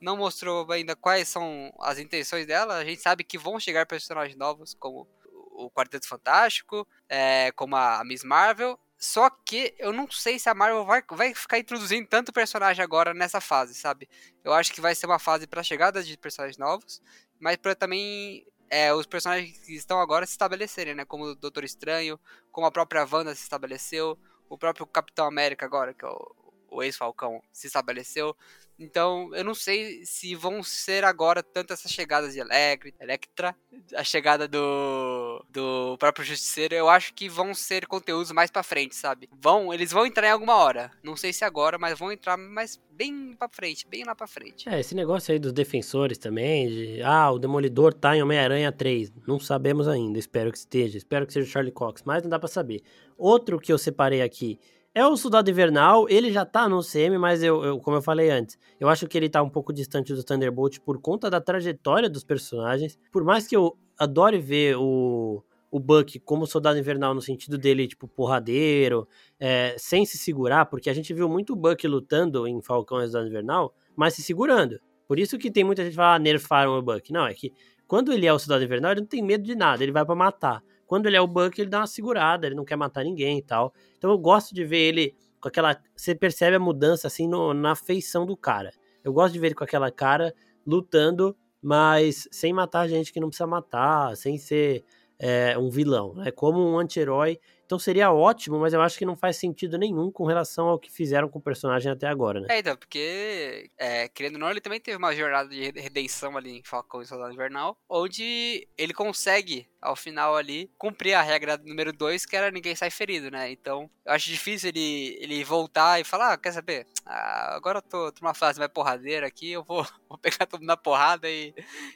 não mostrou ainda quais são as intenções dela. A gente sabe que vão chegar personagens novos, como o Quarteto Fantástico, é, como a Miss Marvel. Só que eu não sei se a Marvel vai, vai ficar introduzindo tanto personagem agora nessa fase, sabe? Eu acho que vai ser uma fase para chegada de personagens novos mas para também é, os personagens que estão agora se estabelecerem, né? Como o Doutor Estranho, como a própria Wanda se estabeleceu, o próprio Capitão América agora, que é o, o ex-Falcão, se estabeleceu. Então, eu não sei se vão ser agora tanto essas chegadas de Electra, a chegada do, do próprio Justiceiro. Eu acho que vão ser conteúdos mais pra frente, sabe? Vão, eles vão entrar em alguma hora. Não sei se agora, mas vão entrar mais bem pra frente, bem lá pra frente. É, esse negócio aí dos defensores também, de ah, o Demolidor tá em Homem-Aranha 3. Não sabemos ainda, espero que esteja. Espero que seja o Charlie Cox, mas não dá para saber. Outro que eu separei aqui é o Soldado Invernal, ele já tá no CM, mas eu, eu, como eu falei antes, eu acho que ele tá um pouco distante do Thunderbolt por conta da trajetória dos personagens. Por mais que eu adore ver o, o Buck como Soldado Invernal no sentido dele, tipo, porradeiro, é, sem se segurar, porque a gente viu muito o Buck lutando em Falcão e Soldado Invernal, mas se segurando. Por isso que tem muita gente que fala, ah, nerfaram o Buck. Não, é que quando ele é o Soldado Invernal, ele não tem medo de nada, ele vai para matar. Quando ele é o Buck, ele dá uma segurada, ele não quer matar ninguém e tal. Então eu gosto de ver ele com aquela. Você percebe a mudança assim no, na feição do cara. Eu gosto de ver ele com aquela cara lutando, mas sem matar gente que não precisa matar, sem ser é, um vilão, né? Como um anti-herói então seria ótimo, mas eu acho que não faz sentido nenhum com relação ao que fizeram com o personagem até agora, né? É, então, porque, é, querendo ou não, ele também teve uma jornada de redenção ali em Falcão e Soldado Invernal, onde ele consegue, ao final ali, cumprir a regra número 2, que era ninguém sai ferido, né? Então, eu acho difícil ele, ele voltar e falar, ah, quer saber? Ah, agora eu tô, tô numa fase mais porradeira aqui, eu vou, [LAUGHS] vou pegar todo mundo na porrada e,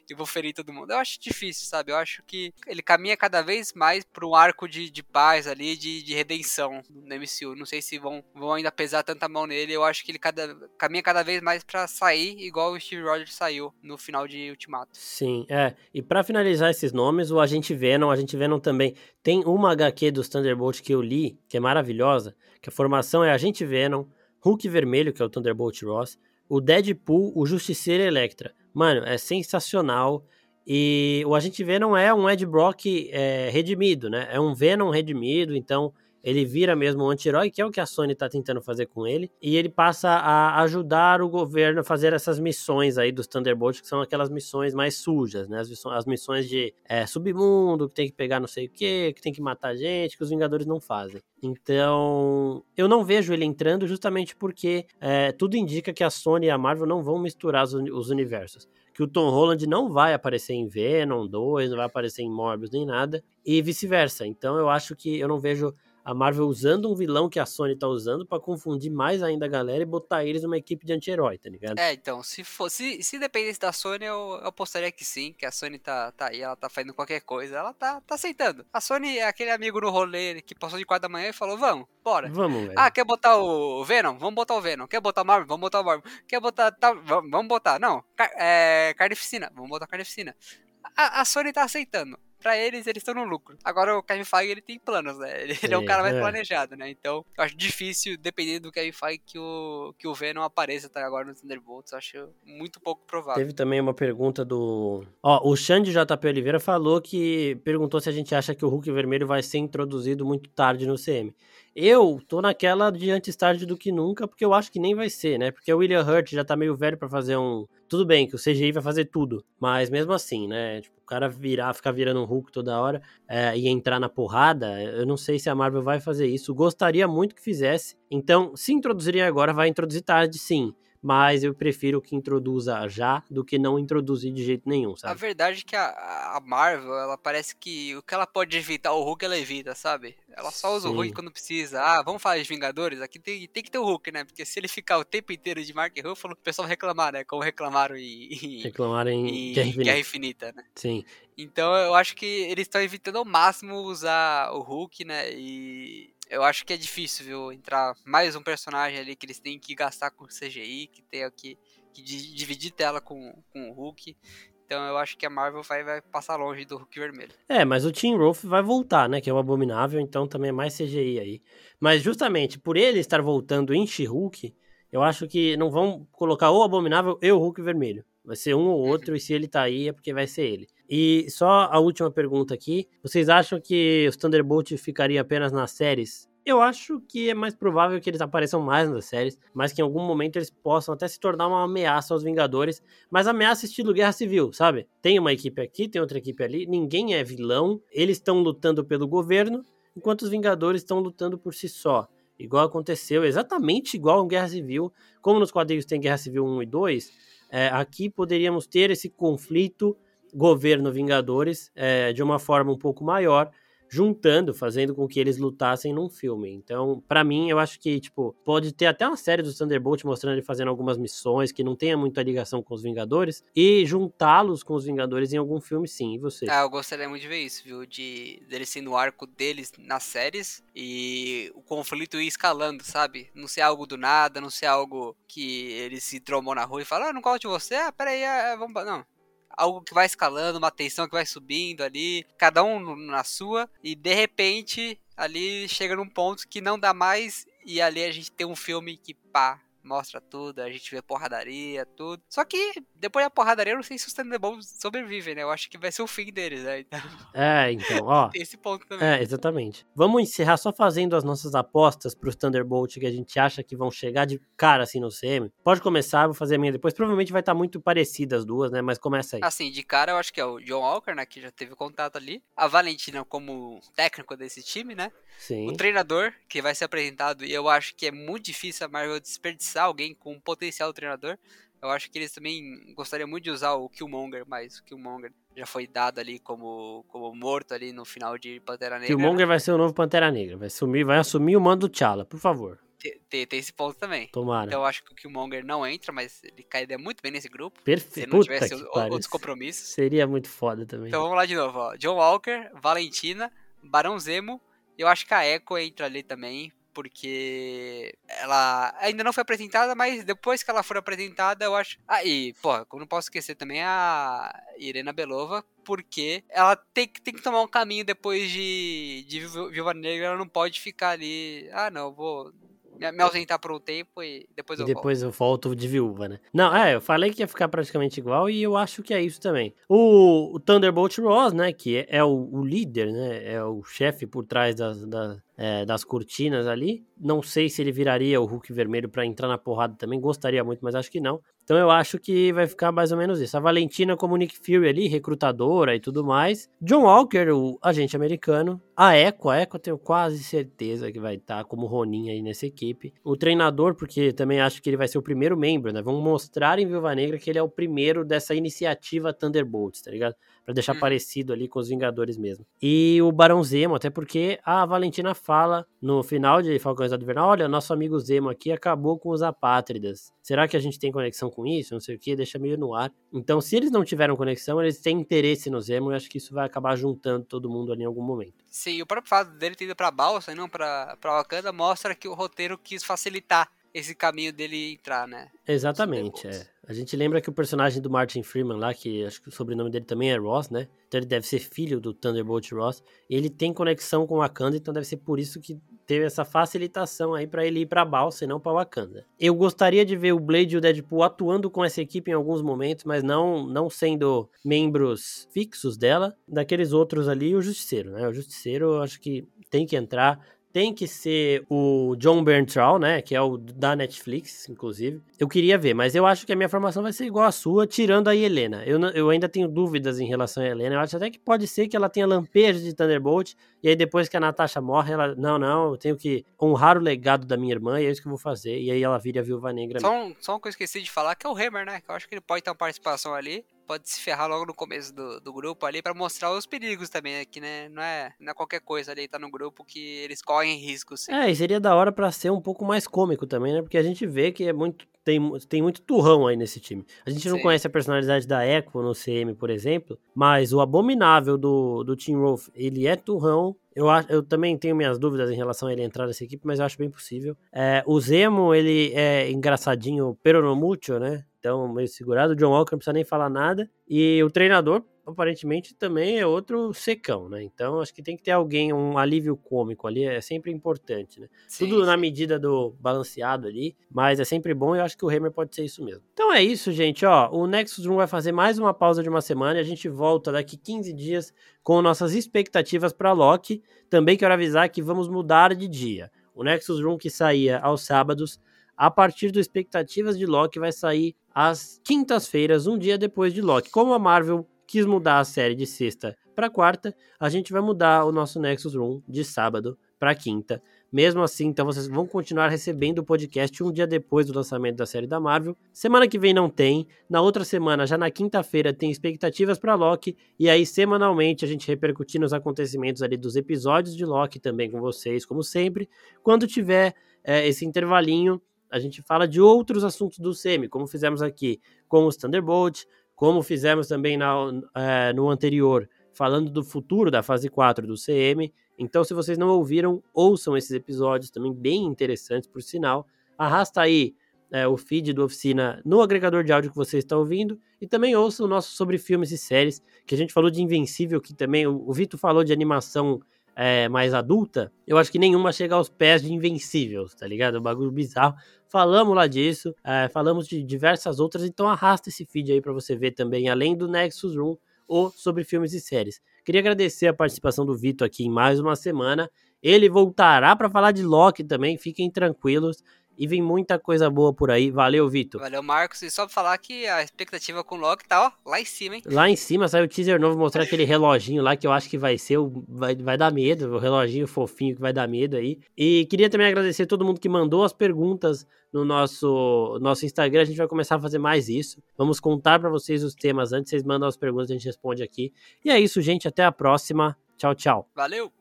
e vou ferir todo mundo. Eu acho difícil, sabe? Eu acho que ele caminha cada vez mais para um arco de, de paz ali, ali de, de redenção no MCU. Não sei se vão, vão ainda pesar tanta mão nele. Eu acho que ele cada, caminha cada vez mais para sair, igual o Steve Rogers saiu no final de Ultimato. Sim, é. E para finalizar esses nomes, o Agente Venom, o Agente Venom também tem uma HQ dos Thunderbolt que eu li, que é maravilhosa, que a formação é Agente Venom, Hulk Vermelho, que é o Thunderbolt Ross, o Deadpool, o Justiceiro Electra. Mano, é sensacional. E o Agente Venom é um Ed Brock é, redimido, né? É um Venom redimido, então ele vira mesmo um anti-herói, que é o que a Sony tá tentando fazer com ele, e ele passa a ajudar o governo a fazer essas missões aí dos Thunderbolts, que são aquelas missões mais sujas, né? As, missões de é, submundo, que tem que pegar não sei o que, que tem que matar gente, que os Vingadores não fazem. Então, eu não vejo ele entrando justamente porque é, tudo indica que a Sony e a Marvel não vão misturar os, os universos que o Tom Holland não vai aparecer em Venom 2, não vai aparecer em Morbius nem nada, e vice-versa. Então eu acho que eu não vejo a Marvel usando um vilão que a Sony tá usando para confundir mais ainda a galera e botar eles numa equipe de anti-herói, tá ligado? É, então, se fosse, se dependesse da Sony, eu, eu apostaria que sim, que a Sony tá, tá aí, ela tá fazendo qualquer coisa, ela tá, tá aceitando. A Sony é aquele amigo no rolê que passou de quatro da manhã e falou, vamos, bora. Vamos, velho. Ah, quer botar o Venom? Vamos botar o Venom. Quer botar o Marvel? Vamos botar o Marvel. Quer botar, tá, vamos botar, não, car é, carnificina, vamos botar carnificina. A, a Sony tá aceitando para eles, eles estão no lucro. Agora o Kevin Feige, ele tem planos, né? Ele, é, é um cara mais é. planejado, né? Então, eu acho difícil, dependendo do Kevin Feige, que o, que o Venom apareça até agora no Thunderbolts. Eu acho muito pouco provável. Teve também uma pergunta do... Ó, o Xande JP Oliveira falou que... Perguntou se a gente acha que o Hulk Vermelho vai ser introduzido muito tarde no CM. Eu tô naquela de antes tarde do que nunca, porque eu acho que nem vai ser, né? Porque o William Hurt já tá meio velho para fazer um. Tudo bem que o CGI vai fazer tudo, mas mesmo assim, né? Tipo, o cara virar, ficar virando um Hulk toda hora é, e entrar na porrada, eu não sei se a Marvel vai fazer isso. Gostaria muito que fizesse. Então, se introduzirem agora, vai introduzir tarde, sim mas eu prefiro que introduza já do que não introduzir de jeito nenhum, sabe? A verdade é que a, a Marvel, ela parece que o que ela pode evitar o Hulk, ela evita, sabe? Ela só usa Sim. o Hulk quando precisa. Ah, vamos falar de Vingadores? Aqui tem, tem que ter o Hulk, né? Porque se ele ficar o tempo inteiro de Mark Ruffalo, o pessoal vai reclamar, né? Como reclamaram em, reclamaram em, em Guerra, Infinita. Guerra Infinita, né? Sim. Então eu acho que eles estão evitando ao máximo usar o Hulk, né? E eu acho que é difícil, viu, entrar mais um personagem ali que eles têm que gastar com CGI, que tem que, que dividir tela com, com o Hulk. Então eu acho que a Marvel vai, vai passar longe do Hulk vermelho. É, mas o Tim Roth vai voltar, né? Que é o Abominável, então também é mais CGI aí. Mas justamente por ele estar voltando em She-Hulk, eu acho que não vão colocar o Abominável e o Hulk vermelho. Vai ser um ou uhum. outro, e se ele tá aí é porque vai ser ele. E só a última pergunta aqui. Vocês acham que os Thunderbolt ficaria apenas nas séries Eu acho que é mais provável que eles apareçam mais nas séries, mas que em algum momento eles possam até se tornar uma ameaça aos Vingadores, mas ameaça estilo Guerra Civil, sabe? Tem uma equipe aqui, tem outra equipe ali, ninguém é vilão, eles estão lutando pelo governo, enquanto os Vingadores estão lutando por si só. Igual aconteceu, exatamente igual em Guerra Civil, como nos quadrinhos tem Guerra Civil 1 e 2, é, aqui poderíamos ter esse conflito governo-Vingadores é, de uma forma um pouco maior, juntando, fazendo com que eles lutassem num filme. Então, para mim, eu acho que, tipo, pode ter até uma série do Thunderbolt mostrando ele fazendo algumas missões que não tenha muita ligação com os Vingadores e juntá-los com os Vingadores em algum filme, sim. E você? Ah, eu gostaria muito de ver isso, viu? De deles sendo o arco deles nas séries e o conflito ir escalando, sabe? Não ser algo do nada, não ser algo que eles se trombam na rua e falam, ah, não gosto de você, ah, peraí, ah, vamos. Não, algo que vai escalando, uma tensão que vai subindo ali, cada um na sua, e de repente ali chega num ponto que não dá mais, e ali a gente tem um filme que pá, mostra tudo, a gente vê porradaria, tudo. Só que depois da porradaria, eu não sei se os Thunderbolts sobrevivem, né? Eu acho que vai ser o fim deles, né? Então... [LAUGHS] É, então, ó. [LAUGHS] Tem esse ponto também. É, exatamente. Vamos encerrar só fazendo as nossas apostas pros Thunderbolts que a gente acha que vão chegar de cara assim no CM. Pode começar, vou fazer a minha depois. Provavelmente vai estar tá muito parecida as duas, né? Mas começa aí. Assim, de cara eu acho que é o John Walker, né? Que já teve contato ali. A Valentina como técnico desse time, né? Sim. O treinador, que vai ser apresentado, e eu acho que é muito difícil a Marvel desperdiçar alguém com o potencial do treinador. Eu acho que eles também gostariam muito de usar o Killmonger, mas o Killmonger já foi dado ali como, como morto ali no final de Pantera Negra. Killmonger vai ser o novo Pantera Negra, vai, sumir, vai assumir o mando do T'Challa, por favor. Tem, tem, esse ponto também. Tomara. Então eu acho que o Killmonger não entra, mas ele cairia muito bem nesse grupo. Perfeito. Se não tivesse outros compromissos. Seria muito foda também. Então vamos lá de novo, ó. John Walker, Valentina, Barão Zemo, eu acho que a Echo entra ali também, porque ela ainda não foi apresentada, mas depois que ela for apresentada, eu acho. Ah, e, pô, eu não posso esquecer também a Irena Belova, porque ela tem, tem que tomar um caminho depois de, de Viúva Negra, ela não pode ficar ali. Ah, não, vou me ausentar por um tempo e depois eu e depois volto. eu volto de viúva, né? Não, é, eu falei que ia ficar praticamente igual e eu acho que é isso também. O, o Thunderbolt Ross, né, que é, é o, o, líder, né, é o chefe por trás das, das, é, das cortinas ali. Não sei se ele viraria o Hulk vermelho para entrar na porrada também, gostaria muito, mas acho que não. Então eu acho que vai ficar mais ou menos isso. A Valentina como Nick Fury ali, recrutadora e tudo mais. John Walker, o agente americano. A Echo, a Echo eu tenho quase certeza que vai estar tá como Ronin aí nessa equipe. O treinador, porque também acho que ele vai ser o primeiro membro, né? Vamos mostrar em Viúva Negra que ele é o primeiro dessa iniciativa Thunderbolts, tá ligado? para deixar uhum. parecido ali com os Vingadores mesmo. E o Barão Zemo, até porque a Valentina fala no final de Falcão do Invernal, olha, nosso amigo Zemo aqui acabou com os apátridas. Será que a gente tem conexão com isso? Não sei o que, deixa meio no ar. Então, se eles não tiveram conexão, eles têm interesse no Zemo e acho que isso vai acabar juntando todo mundo ali em algum momento. Sim, o próprio fato dele ter ido pra Balsa e não pra, pra Wakanda mostra que o roteiro quis facilitar esse caminho dele entrar, né? Exatamente, é. A gente lembra que o personagem do Martin Freeman lá, que acho que o sobrenome dele também é Ross, né? Então ele deve ser filho do Thunderbolt Ross. ele tem conexão com Wakanda, então deve ser por isso que teve essa facilitação aí para ele ir para Balsa e não para Wakanda. Eu gostaria de ver o Blade e o Deadpool atuando com essa equipe em alguns momentos, mas não não sendo membros fixos dela. Daqueles outros ali, o Justiceiro, né? O Justiceiro, eu acho que tem que entrar tem que ser o John Bernthal, né? Que é o da Netflix, inclusive. Eu queria ver, mas eu acho que a minha formação vai ser igual à sua, tirando a Helena. Eu, eu ainda tenho dúvidas em relação a Helena. Eu acho até que pode ser que ela tenha lampejos de Thunderbolt, e aí depois que a Natasha morre, ela. Não, não, eu tenho que honrar o legado da minha irmã, e é isso que eu vou fazer. E aí ela vira a viúva negra. Só, um, só uma coisa que eu esqueci de falar, que é o Hammer, né? Que eu acho que ele pode ter uma participação ali pode se ferrar logo no começo do, do grupo ali para mostrar os perigos também? Que né, não, é, não é qualquer coisa ali tá no grupo que eles correm riscos. É, e seria da hora para ser um pouco mais cômico também, né? Porque a gente vê que é muito tem, tem muito turrão aí nesse time. A gente não Sim. conhece a personalidade da Echo no CM, por exemplo, mas o abominável do, do Team Wolf, ele é turrão. Eu, eu também tenho minhas dúvidas em relação a ele entrar nessa equipe, mas eu acho bem possível. É, o Zemo, ele é engraçadinho, pero no mucho, né? Então, meio segurado. O John Walker não precisa nem falar nada. E o treinador, aparentemente também é outro secão, né? Então acho que tem que ter alguém, um alívio cômico ali, é sempre importante, né? Sim, Tudo sim. na medida do balanceado ali, mas é sempre bom e eu acho que o Hammer pode ser isso mesmo. Então é isso, gente, ó, o Nexus Room vai fazer mais uma pausa de uma semana e a gente volta daqui 15 dias com nossas expectativas para Loki. Também quero avisar que vamos mudar de dia. O Nexus Room que saía aos sábados a partir do Expectativas de Loki, vai sair às quintas-feiras, um dia depois de Loki. Como a Marvel quis mudar a série de sexta para quarta, a gente vai mudar o nosso Nexus Room de sábado para quinta. Mesmo assim, então vocês vão continuar recebendo o podcast um dia depois do lançamento da série da Marvel. Semana que vem não tem. Na outra semana, já na quinta-feira, tem expectativas para Loki. E aí, semanalmente, a gente repercutindo os acontecimentos ali dos episódios de Loki também com vocês, como sempre. Quando tiver é, esse intervalinho, a gente fala de outros assuntos do SEMI, como fizemos aqui com os Thunderbolt, como fizemos também na, é, no anterior, falando do futuro da fase 4 do CM. Então, se vocês não ouviram, ouçam esses episódios também bem interessantes, por sinal. Arrasta aí é, o feed do Oficina no agregador de áudio que você está ouvindo e também ouça o nosso sobre filmes e séries, que a gente falou de Invencível, que também o, o Vitor falou de animação é, mais adulta, eu acho que nenhuma chega aos pés de Invencível, tá ligado? É um bagulho bizarro. Falamos lá disso, é, falamos de diversas outras, então arrasta esse feed aí para você ver também, além do Nexus Room ou sobre filmes e séries. Queria agradecer a participação do Vitor aqui em mais uma semana. Ele voltará para falar de Loki também, fiquem tranquilos. E vem muita coisa boa por aí. Valeu, Vitor. Valeu, Marcos. E só pra falar que a expectativa com o Loki tá, ó, lá em cima, hein? Lá em cima saiu o teaser novo mostrando aquele reloginho lá que eu acho que vai ser, o, vai, vai dar medo, o reloginho fofinho que vai dar medo aí. E queria também agradecer a todo mundo que mandou as perguntas no nosso, nosso Instagram. A gente vai começar a fazer mais isso. Vamos contar para vocês os temas antes, vocês mandam as perguntas, a gente responde aqui. E é isso, gente. Até a próxima. Tchau, tchau. Valeu!